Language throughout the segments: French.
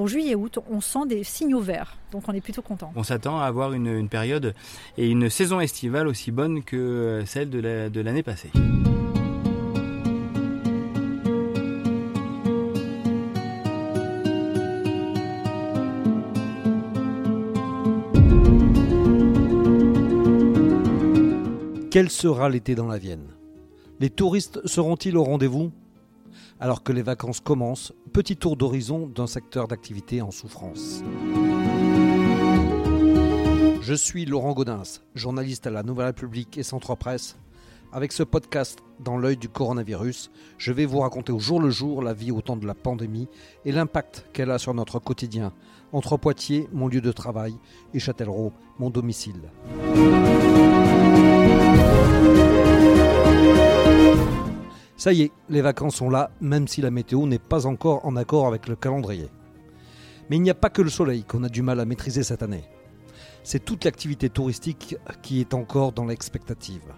pour juillet-août, on sent des signaux verts. Donc on est plutôt content. On s'attend à avoir une, période et une saison estivale aussi bonne que celle de l'année passée. Quel sera l'été dans la Vienne? Les touristes seront-ils au rendez-vous? Alors que les vacances commencent, petit tour d'horizon d'un secteur d'activité en souffrance. Je suis Laurent Gaudens, journaliste à la Nouvelle République et Centre Presse. Avec ce podcast dans l'œil du coronavirus, je vais vous raconter au jour le jour la vie au temps de la pandémie et l'impact qu'elle a sur notre quotidien, entre Poitiers, mon lieu de travail, et Châtellerault, mon domicile. Ça y est, les vacances sont là, même si la météo n'est pas encore en accord avec le calendrier. Mais il n'y a pas que le soleil qu'on a du mal à maîtriser cette année. C'est toute l'activité touristique qui est encore dans l'expectative.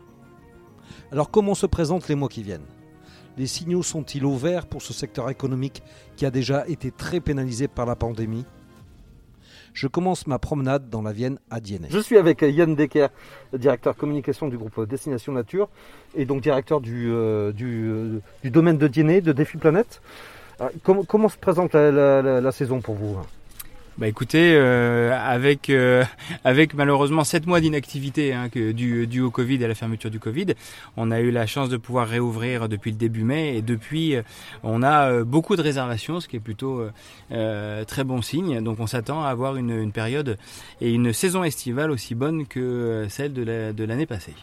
Alors comment se présentent les mois qui viennent? Les signaux sont-ils au vert pour ce secteur économique qui a déjà été très pénalisé par la pandémie? Je commence ma promenade dans la Vienne à Diennet. Je suis avec Yann Decker, directeur communication du groupe Destination Nature et donc directeur du, euh, euh, domaine de Diennet, de Défi Planète. Euh, comment, se présente la saison pour vous? Bah écoutez, euh, avec euh, avec malheureusement 7 mois d'inactivité hein, dû, au Covid et à la fermeture du Covid, on a eu la chance de pouvoir réouvrir depuis le début mai et depuis euh, on a beaucoup de réservations, ce qui est plutôt très bon signe. Donc on s'attend à avoir une, période et une saison estivale aussi bonne que celle de l'année passée.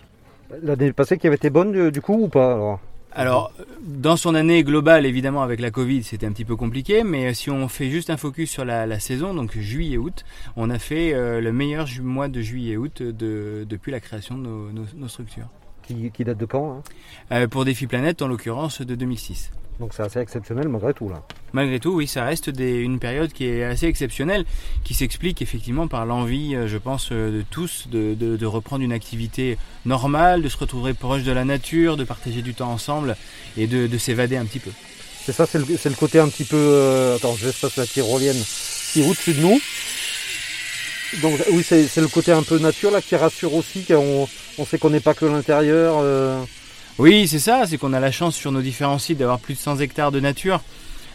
L'année passée qui avait été bonne du coup ou pas alors? Alors, dans son année globale, évidemment, avec la Covid, c'était un petit peu compliqué, mais si on fait juste un focus sur la, saison, donc juillet-août, on a fait euh, le meilleur mois de juillet-août de, depuis la création de nos, structures. Qui, date de quand hein? Euh, Pour Défi Planète, en l'occurrence, de 2006. Donc c'est assez exceptionnel malgré tout là. Malgré tout, oui, ça reste une période qui est assez exceptionnelle, qui s'explique effectivement par l'envie, euh, je pense, euh, de tous de, reprendre une activité normale, de se retrouver proche de la nature, de partager du temps ensemble et de, s'évader un petit peu. C'est ça, c'est le, côté un petit peu... Euh, attends, je laisse passer la tyrolienne qui est au-dessus de nous. Donc oui, c'est le côté un peu nature là qui rassure aussi, qu'on on sait qu'on n'est pas que l'intérieur. Oui, c'est ça, c'est qu'on a la chance sur nos différents sites d'avoir plus de 100 hectares de nature.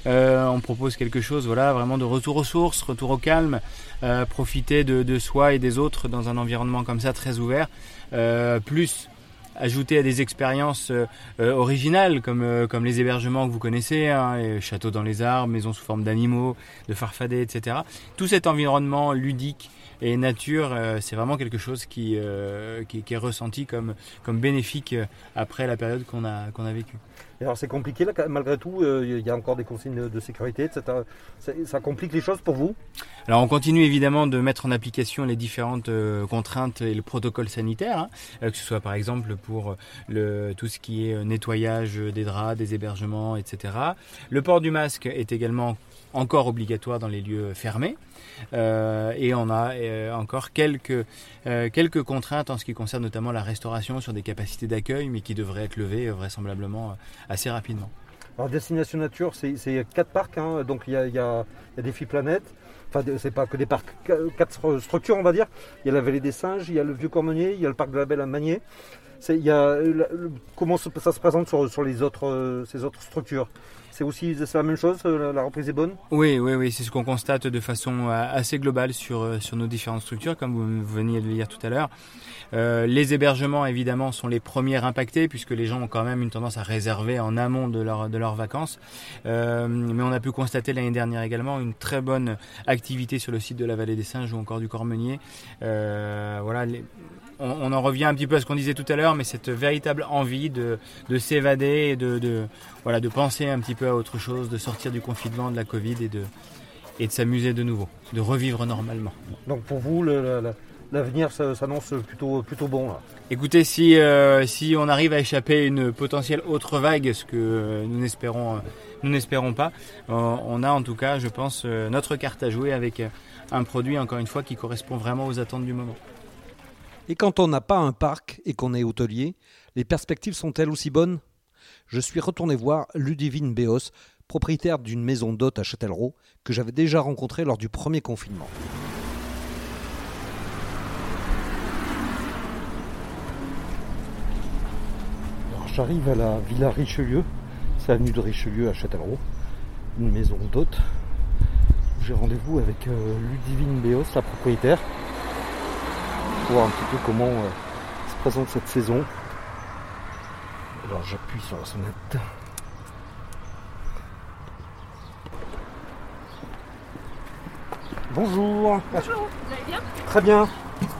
Euh, on propose quelque chose, voilà, vraiment de retour aux sources, retour au calme, euh, profiter de, soi et des autres dans un environnement comme ça très ouvert, euh, plus ajouter à des expériences originales comme, comme les hébergements que vous connaissez, hein, les châteaux dans les arbres, maisons sous forme d'animaux, de farfadets, etc. Tout cet environnement ludique et nature, euh, c'est vraiment quelque chose qui, euh, qui, est ressenti comme, comme bénéfique euh, après la période qu'on a, qu'on a vécue. alors c'est compliqué là, malgré tout, il y a encore des consignes de sécurité, etc. Ça, complique les choses pour vous? Alors on continue évidemment de mettre en application les différentes contraintes et le protocole sanitaire, hein, que ce soit par exemple pour le, tout ce qui est nettoyage des draps, des hébergements, etc. Le port du masque est également encore obligatoire dans les lieux fermés. Euh, et on a euh, encore quelques, euh, quelques contraintes en ce qui concerne notamment la restauration sur des capacités d'accueil, mais qui devraient être levées vraisemblablement assez rapidement. Alors Destination Nature, c'est quatre parcs, hein. donc il y a, y, a, y a Planète, enfin c'est pas que des parcs, quatre structures on va dire. Il y a la Vallée des Singes, il y a le Vieux Cormenier, il y a le parc de la Belle à Magnier. Il y a, comment ça se présente sur, sur les autres, ces autres structures? C'est aussi la même chose, euh, la reprise est bonne Oui, oui, oui, c'est ce qu'on constate de façon euh, assez globale sur, euh, sur nos différentes structures, comme vous veniez de le dire tout à l'heure. les hébergements, évidemment, sont les premiers impactés, puisque les gens ont quand même une tendance à réserver en amont de, leur, de leurs vacances. mais on a pu constater l'année dernière également une très bonne activité sur le site de la Vallée des Singes ou encore du Cormenier. voilà, on, en revient un petit peu à ce qu'on disait tout à l'heure, mais cette véritable envie de, s'évader et de, voilà, de penser un petit peu à autre chose, de sortir du confinement, de la Covid et de, et de s'amuser de nouveau, de revivre normalement. Donc pour vous, l'avenir s'annonce plutôt, plutôt bon Écoutez, si, euh, si on arrive à échapper à une potentielle autre vague, ce que nous n'espérons, nous n'espérons pas, euh, on a en tout cas, je pense, euh, notre carte à jouer avec un produit, encore une fois, qui correspond vraiment aux attentes du moment. Et quand on n'a pas un parc et qu'on est hôtelier, les perspectives sont-elles aussi bonnes? Je suis retourné voir Ludivine Béos, propriétaire d'une maison d'hôte à Châtellerault que j'avais déjà rencontré lors du premier confinement. J'arrive à la Villa Richelieu, c'est l'avenue de Richelieu à Châtellerault, une maison d'hôte. J'ai rendez-vous avec euh, Ludivine Béos, la propriétaire, pour voir un petit peu comment euh, se présente cette saison. Alors j'appuie sur la sonnette. Bonjour. Bonjour, vous allez bien? Très bien.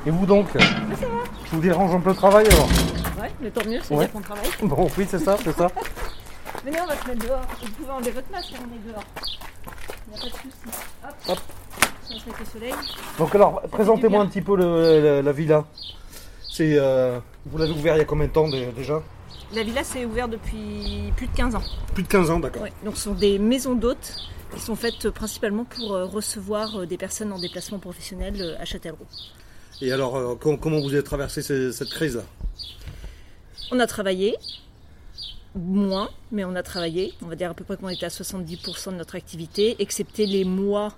Et vous donc? Je vous dérange un peu le travail alors? Ouais, mais tant mieux, c'est Ouais. qu'on travaille. Bon, oui, c'est ça, c'est ça. Venez, on va se mettre dehors. Vous pouvez enlever votre masque, on est dehors. Il n'y a pas de souci. Hop. Hop. Soleil. Donc alors, présentez-moi un petit peu le- la, la villa. C'est, euh, vous l'avez ouvert il y a combien de temps dé- déjà? La villa s'est ouverte depuis plus de 15 ans. Plus de 15 ans, d'accord. Ouais. Donc, ce sont des maisons d'hôtes qui sont faites principalement pour euh, recevoir euh, des personnes en déplacement professionnel à Châtellerault. Et alors, com- comment vous avez traversé ce- cette crise-là? On a travaillé, moins, mais on a travaillé. On va dire à peu près qu'on était à 70% de notre activité, excepté les mois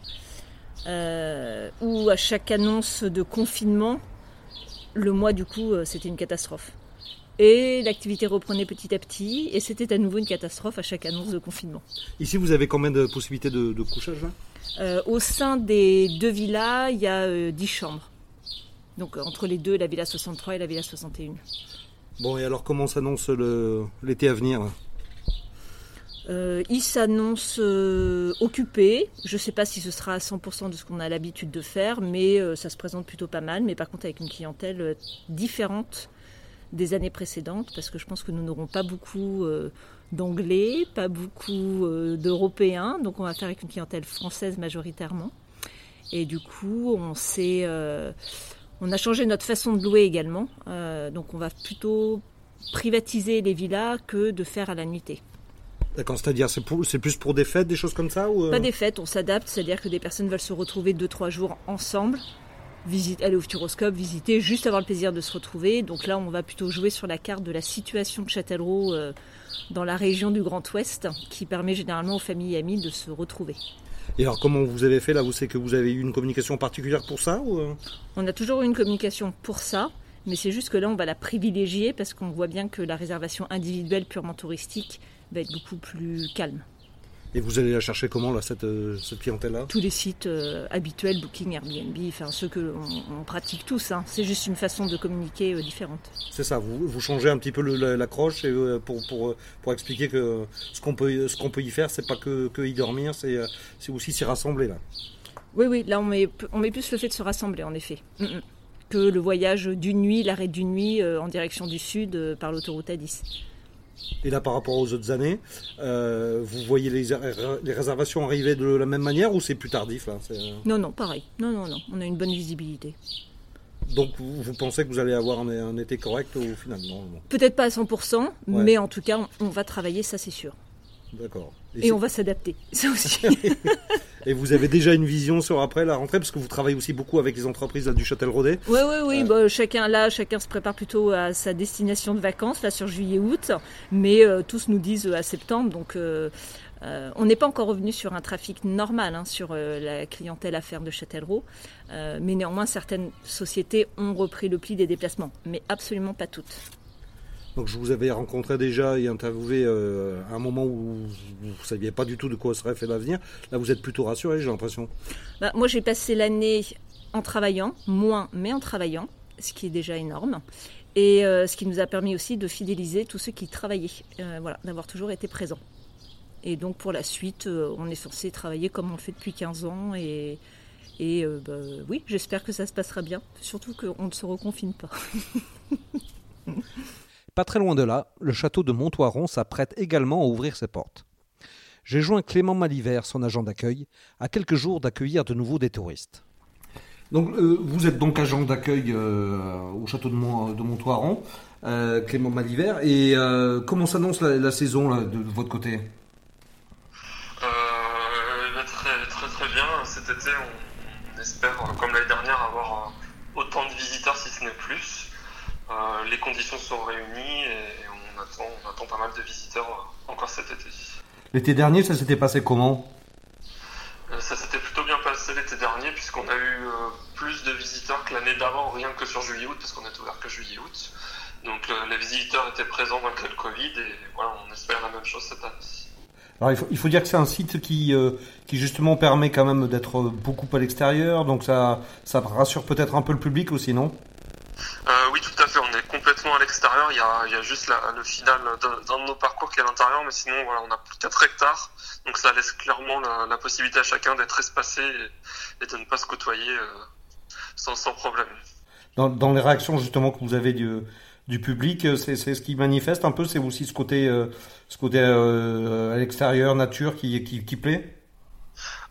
euh, où à chaque annonce de confinement, le mois du coup, euh, c'était une catastrophe. Et l'activité reprenait petit à petit, et c'était à nouveau une catastrophe à chaque annonce de confinement. Ici, vous avez combien de possibilités de, de couchage là? Euh, au sein des deux villas, il y a euh, 10 chambres. Donc entre les deux, la villa 63 et la villa 61. Bon, et alors, comment s'annonce l'été à venir? Euh, il s'annonce euh, occupé. Je ne sais pas si ce sera à 100% de ce qu'on a l'habitude de faire, mais euh, ça se présente plutôt pas mal. Mais par contre, avec une clientèle différente des années précédentes, parce que je pense que nous n'aurons pas beaucoup d'anglais, pas beaucoup d'européens, donc on va faire avec une clientèle française majoritairement. Et du coup, on on a changé notre façon de louer également. Donc on va plutôt privatiser les villas que de faire à la nuitée. D'accord, c'est-à-dire, c'est, pour- c'est plus pour des fêtes, des choses comme ça ou, euh Pas des fêtes, on s'adapte, c'est-à-dire que des personnes veulent se retrouver 2-3 jours ensemble, visite, aller au Futuroscope, visiter, juste avoir le plaisir de se retrouver. Donc là, on va plutôt jouer sur la carte de la situation de Châtellerault euh, dans la région du Grand Ouest, qui permet généralement aux familles et amis de se retrouver. Et alors, comment vous avez fait là? Vous savez que vous avez eu une communication particulière pour ça ou euh On a toujours eu une communication pour ça, mais c'est juste que là, on va la privilégier parce qu'on voit bien que la réservation individuelle purement touristique va être beaucoup plus calme. Et vous allez la chercher comment là, cette, euh, cette clientèle-là? Tous les sites euh, habituels, Booking, Airbnb, enfin ceux que on, on pratique tous. hein. C'est juste une façon de communiquer euh, différente. C'est ça, vous, vous changez un petit peu l'accroche euh, pour, pour, pour expliquer que ce qu'on peut, ce qu'on peut y faire, c'est pas que, que y dormir, c'est, aussi s'y rassembler là. Oui, oui, là on met, on met plus le fait de se rassembler en effet. Mm, mm. Que le voyage d'une nuit, l'arrêt d'une nuit en direction du sud par l'autoroute A10. Et là, par rapport aux autres années, euh, vous voyez les, les réservations arriver de la même manière ou c'est plus tardif là euh, Non, non, pareil. Non, non, non. On a une bonne visibilité. Donc vous, vous pensez que vous allez avoir un, un été correct au final? Peut-être pas à 100%, mais en tout cas, on, on va travailler, ça c'est sûr. D'accord. Et c'est- on va s'adapter, ça aussi. et vous avez déjà une vision sur après la rentrée parce que vous travaillez aussi beaucoup avec les entreprises là, du Châtel-Rodet. Oui, oui, oui. bah, chacun là, chacun se prépare plutôt à sa destination de vacances là sur juillet-août, mais euh, tous nous disent euh, à septembre. Donc, euh, euh, on n'est pas encore revenu sur un trafic normal hein, sur euh, la clientèle à faire de Châtellerault, Euh, mais néanmoins certaines sociétés ont repris le pli des déplacements, mais absolument pas toutes. Donc je vous avais rencontré déjà et interviewé euh, à un moment où vous ne saviez pas du tout de quoi serait fait l'avenir. Là vous êtes plutôt rassuré, j'ai l'impression. Bah, moi, j'ai passé l'année en travaillant, moins, mais en travaillant, ce qui est déjà énorme. Et euh, ce qui nous a permis aussi de fidéliser tous ceux qui travaillaient, Euh, voilà, d'avoir toujours été présents. Et donc pour la suite, euh, on est censé travailler comme on le fait depuis 15 ans. Et, euh, bah, oui, j'espère que ça se passera bien. Surtout qu'on ne se reconfine pas. Pas très loin de là, le château de Montoiron s'apprête également à ouvrir ses portes. J'ai joint Clément Malivert, son agent d'accueil, à quelques jours d'accueillir de nouveau des touristes. Donc, euh, vous êtes donc agent d'accueil euh, au château de, Mont- de Montoiron, euh, Clément Malivert. Et euh, comment s'annonce la, la saison là, de, de votre côté? Très, très très bien. Cet été, on, on espère, comme l'année dernière, avoir autant de visiteurs, si ce n'est plus. Euh, les conditions sont réunies et on attend, on attend pas mal de visiteurs euh, encore cet été. L'été dernier, ça s'était passé comment? Ça s'était plutôt bien passé l'été dernier, puisqu'on a eu plus de visiteurs que l'année d'avant, rien que sur juillet-août, parce qu'on est ouvert que juillet-août. Donc les visiteurs étaient présents malgré le Covid, et voilà, on espère la même chose cette année. Alors il faut, il faut, dire que c'est un site qui, euh, qui justement permet quand même d'être beaucoup à l'extérieur, donc ça, ça rassure peut-être un peu le public aussi, non euh, Oui, tout à fait. On est complètement Il y a, juste le final d'un de nos parcours qui est à l'intérieur, mais sinon voilà, on a plus de 4 hectares, donc ça laisse clairement la, possibilité à chacun d'être espacé et, de ne pas se côtoyer euh, sans, sans problème. Dans, dans, les réactions justement que vous avez du, du public, c'est ce qui manifeste un peu, c'est aussi ce côté, euh, ce côté euh, à l'extérieur, nature qui, qui plaît?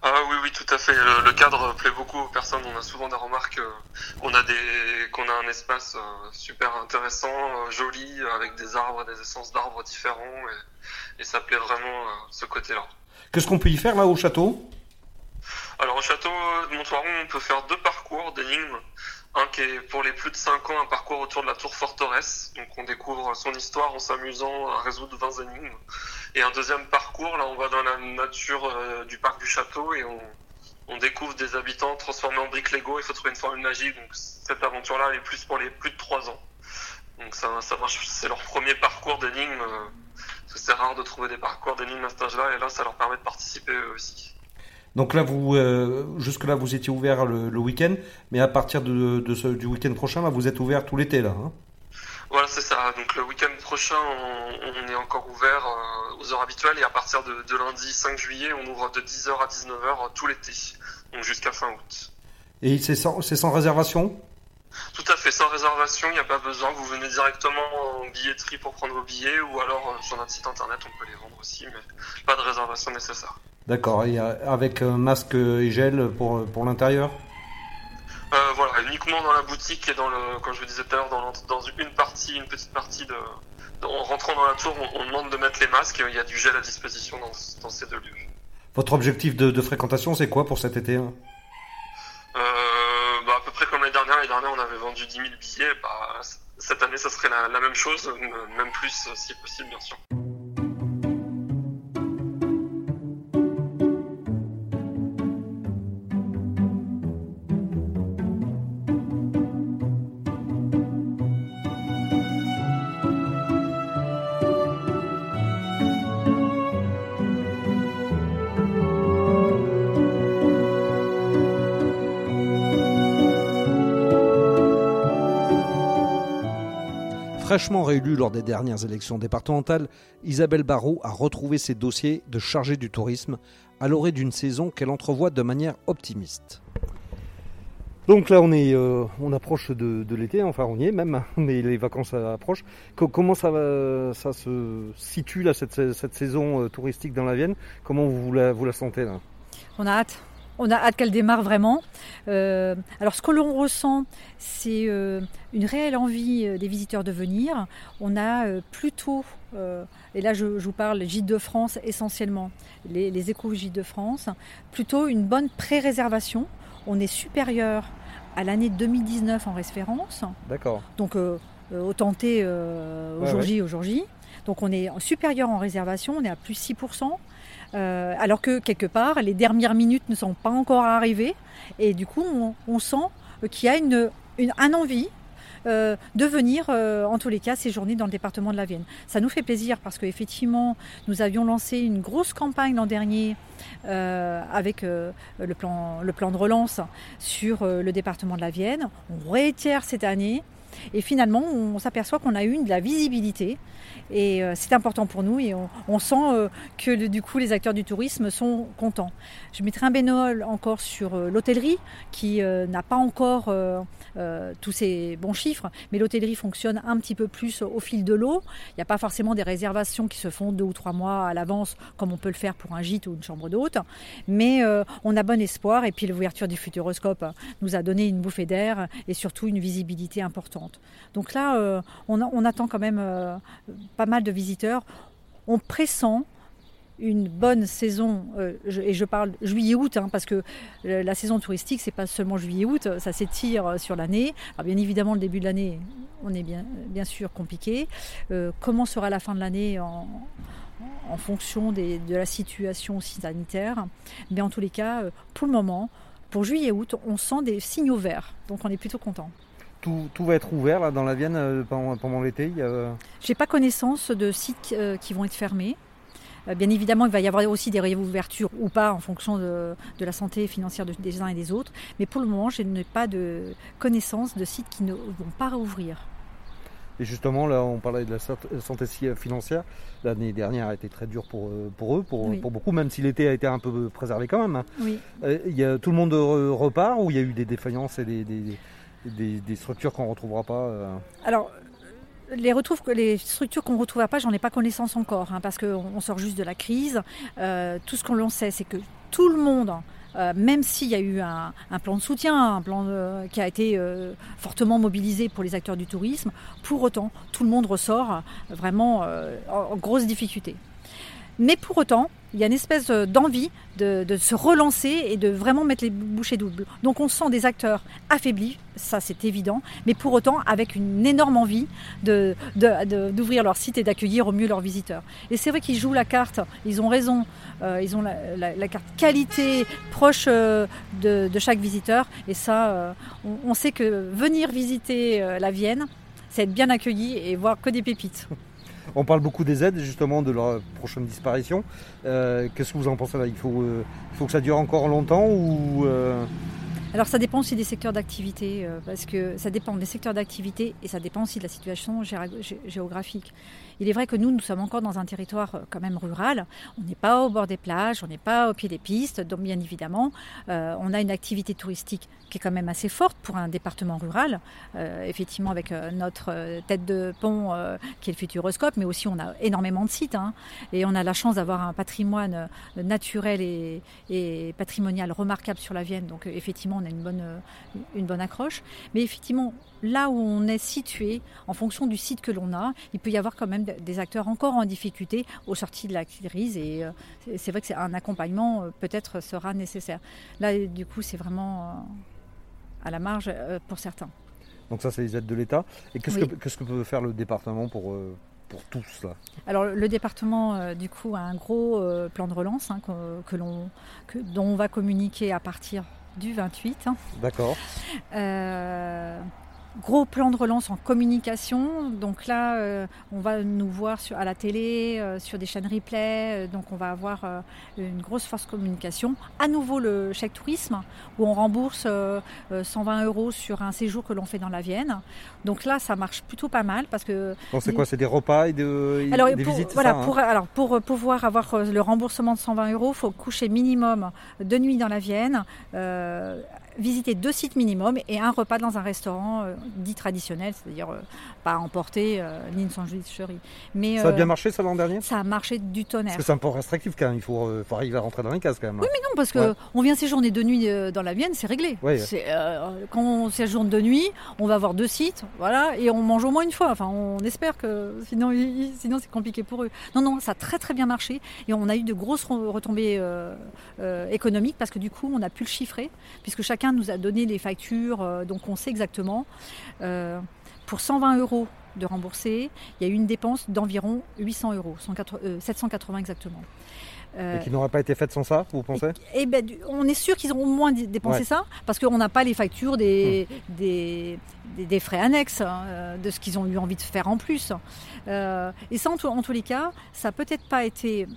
Ah oui, oui, tout à fait. Le, le, cadre plaît beaucoup aux personnes. On a souvent des remarques qu'on a des, qu'on a un espace super intéressant, joli, avec des arbres, des essences d'arbres différents, et, et, ça plaît vraiment ce côté-là. Qu'est-ce qu'on peut y faire là au château? Alors au château de Montvoiron, on peut faire deux parcours d'énigmes. Un qui est pour les plus de 5 ans, un parcours autour de la tour forteresse. Donc on découvre son histoire en s'amusant à résoudre 20 énigmes. Et un deuxième parcours, là on va dans la nature euh, du parc du château et on, découvre des habitants transformés en briques Lego. Il faut trouver une formule magique. Donc cette aventure-là, elle est plus pour les plus de 3 ans. Donc ça, ça c'est leur premier parcours d'énigmes. Euh, c'est rare de trouver des parcours d'énigmes à cet âge-là. Et là, ça leur permet de participer eux aussi. Donc là, vous, euh, jusque-là, vous étiez ouvert le, le week-end, mais à partir de, de ce, du week-end prochain, là, vous êtes ouvert tout l'été, là. Hein voilà, c'est ça. Donc le week-end prochain, on, on, est encore ouvert euh, aux heures habituelles et à partir de, de, lundi 5 juillet, on ouvre de 10h à 19h tout l'été, donc jusqu'à fin août. Et c'est sans, sans réservation? Tout à fait, sans réservation, il n'y a pas besoin. Vous venez directement en billetterie pour prendre vos billets ou alors sur notre site internet, on peut les vendre aussi, mais pas de réservation nécessaire. D'accord, et avec masque et gel pour, pour l'intérieur? Euh, Voilà, uniquement dans la boutique et dans le, comme je vous disais tout à l'heure, dans, dans, une partie, une petite partie de. En rentrant dans la tour, on, on, demande de mettre les masques, il y a du gel à disposition dans, dans ces deux lieux. Votre objectif de, de fréquentation, c'est quoi pour cet été hein? Euh, bah, À peu près comme l'année dernière. L'année dernière, on avait vendu 10 000 billets. Bah, cette année, ça serait la, la même chose, même plus si possible, bien sûr. Fraîchement réélue lors des dernières élections départementales, Isabelle Barrault a retrouvé ses dossiers de chargée du tourisme à l'orée d'une saison qu'elle entrevoit de manière optimiste. Donc là, on, est, euh, on approche de, l'été, enfin on y est même, mais les vacances approchent. comment ça, ça se situe là, cette, cette saison euh, touristique dans la Vienne? Comment vous la, vous la sentez On a hâte. On a hâte qu'elle démarre vraiment. Euh, alors ce que l'on ressent, c'est euh, une réelle envie euh, des visiteurs de venir. On a euh, plutôt, et là je, je, vous parle Gîtes de France essentiellement, les, les échos Gîtes de France, plutôt une bonne pré-réservation. On est supérieur à l'année 2019 en référence. D'accord. Donc au tenté au jour J, au jour J. Donc on est supérieur en réservation, on est à plus 6%. Euh, alors que quelque part, les dernières minutes ne sont pas encore arrivées. Et du coup, on, sent qu'il y a une, un envie euh, de venir, euh, en tous les cas, séjourner dans le département de la Vienne. Ça nous fait plaisir parce qu'effectivement, nous avions lancé une grosse campagne l'an dernier avec le, plan, le plan de relance sur le département de la Vienne. On réitère cette année. Et finalement, on s'aperçoit qu'on a eu de la visibilité. Et euh, c'est important pour nous et on, sent euh, que du coup les acteurs du tourisme sont contents. Je mettrai un bénol encore sur euh, l'hôtellerie qui n'a pas encore tous ces bons chiffres, mais l'hôtellerie fonctionne un petit peu plus au fil de l'eau. Il n'y a pas forcément des réservations qui se font deux ou trois mois à l'avance comme on peut le faire pour un gîte ou une chambre d'hôte. Mais on a bon espoir et puis l'ouverture du Futuroscope nous a donné une bouffée d'air et surtout une visibilité importante. Donc là, on, on, attend quand même pas mal de visiteurs. On pressent une bonne saison, euh, et je parle juillet-août, hein, parce que la saison touristique, c'est pas seulement juillet-août, ça s'étire sur l'année. bien évidemment, le début de l'année, on est bien, sûr compliqué. Euh, comment sera la fin de l'année en, fonction de la situation sanitaire? Mais en tous les cas, pour le moment, pour juillet août, on sent des signaux verts. Donc on est plutôt content. Tout, va être ouvert là, dans la Vienne pendant, pendant l'été Je n'ai pas connaissance de sites qui vont être fermés. Euh, bien évidemment, il va y avoir aussi des réouvertures ou pas en fonction de, la santé financière des uns et des autres. Mais pour le moment, je n'ai pas de connaissance de sites qui ne vont pas rouvrir. Et justement, là, on parlait de la santé financière. L'année dernière a été très dure pour, euh, pour eux, pour, pour beaucoup, même si l'été a été un peu préservé quand même. Hein. Oui. Euh, il y a, tout le monde repart ou il y a eu des défaillances et des, des, structures qu'on ne retrouvera pas Alors, les, structures qu'on ne retrouve pas, j'en ai pas connaissance encore, hein, parce qu'on sort juste de la crise. Euh, tout ce qu'on sait, c'est que tout le monde, euh, même s'il y a eu un, plan de soutien, un plan qui a été euh, fortement mobilisé pour les acteurs du tourisme, pour autant, tout le monde ressort vraiment en grosse difficulté. Mais pour autant, il y a une espèce d'envie de, se relancer et de vraiment mettre les bouchées doubles. Donc on sent des acteurs affaiblis, ça c'est évident, mais pour autant avec une énorme envie d'ouvrir leur site et d'accueillir au mieux leurs visiteurs. Et c'est vrai qu'ils jouent la carte, ils ont raison, euh, ils ont la, carte qualité proche euh, de, chaque visiteur. Et ça, euh, on, sait que venir visiter la Vienne, c'est être bien accueilli et voir que des pépites. On parle beaucoup des aides, justement, de leur prochaine disparition. Euh, qu'est-ce que vous en pensez là? Il faut, euh, il faut que ça dure encore longtemps ou euh, alors ça dépend aussi des secteurs d'activité, parce que ça dépend des secteurs d'activité et ça dépend aussi de la situation géographique. Il est vrai que nous, nous sommes encore dans un territoire quand même rural. On n'est pas au bord des plages, on n'est pas au pied des pistes, donc bien évidemment, on a une activité touristique qui est quand même assez forte pour un département rural. effectivement, avec notre tête de pont qui est le Futuroscope, mais aussi on a énormément de sites. Hein. et on a la chance d'avoir un patrimoine naturel et, et, patrimonial remarquable sur la Vienne. Donc effectivement, on a une bonne, une bonne accroche. Mais effectivement, là où on est situé, en fonction du site que l'on a, il peut y avoir quand même des acteurs encore en difficulté aux sorties de la crise. Et euh, c'est vrai que c'est un accompagnement euh, peut-être sera nécessaire. Là, du coup, c'est vraiment euh, à la marge pour certains. Donc ça, c'est les aides de l'État. Et qu'est-ce, que, peut faire le département pour, pour tout cela? Alors le département, du coup, a un gros plan de relance hein, que, l'on, dont on va communiquer à partir du 28. D'accord. Gros plan de relance en communication. Donc là, euh, on va nous voir sur, à la télé, euh, sur des chaînes replay. Euh, donc on va avoir une grosse force communication. À nouveau le chèque tourisme, où on rembourse 120 euros sur un séjour que l'on fait dans la Vienne. Donc là, ça marche plutôt pas mal parce que. c'est quoi? C'est des repas et, de, alors, des pour, visites Voilà, ça, hein? pour, alors pour pouvoir avoir le remboursement de 120 euros, il faut coucher minimum deux nuits dans la Vienne visiter deux sites minimum et un repas dans un restaurant euh, dit traditionnel, c'est-à-dire euh, pas emporté euh, ni une sandwicherie. Mais, ça a bien marché ça l'an dernier? Ça a marché du tonnerre. Parce que c'est un peu restrictif quand même, il faut, arriver à rentrer dans les cases quand même. Oui mais non, parce qu'on on vient séjourner deux nuits dans la Vienne, c'est réglé. quand on séjourne deux nuits, on va voir deux sites, voilà, et on mange au moins une fois. Enfin, on espère que sinon, sinon c'est compliqué pour eux. Non, non, ça a très très bien marché et on a eu de grosses retombées économiques parce que du coup, on a pu le chiffrer, puisque chacun nous a donné les factures, euh, donc on sait exactement. Euh, pour 120 euros de rembourser, il y a eu une dépense d'environ 800 euros, 780 euh, exactement. et qui n'aurait pas été faite sans ça, vous pensez? Eh ben, On est sûr qu'ils auront moins dépensé ça, parce qu'on n'a pas les factures des, hmm. des, frais annexes, hein, de ce qu'ils ont eu envie de faire en plus. et ça, en, en, tous les cas, ça n'a peut-être pas été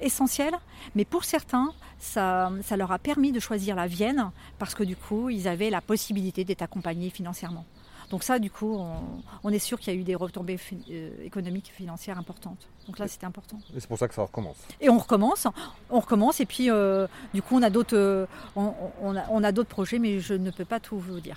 essentiel, mais pour certains, ça, leur a permis de choisir la Vienne parce que du coup, ils avaient la possibilité d'être accompagnés financièrement. Donc ça, du coup, on, est sûr qu'il y a eu des retombées euh, économiques et financières importantes. Donc là, c'était important. Et c'est pour ça que ça recommence. Et on recommence, on recommence, et puis euh, du coup, on a d'autres, euh, on a d'autres projets, mais je ne peux pas tout vous dire.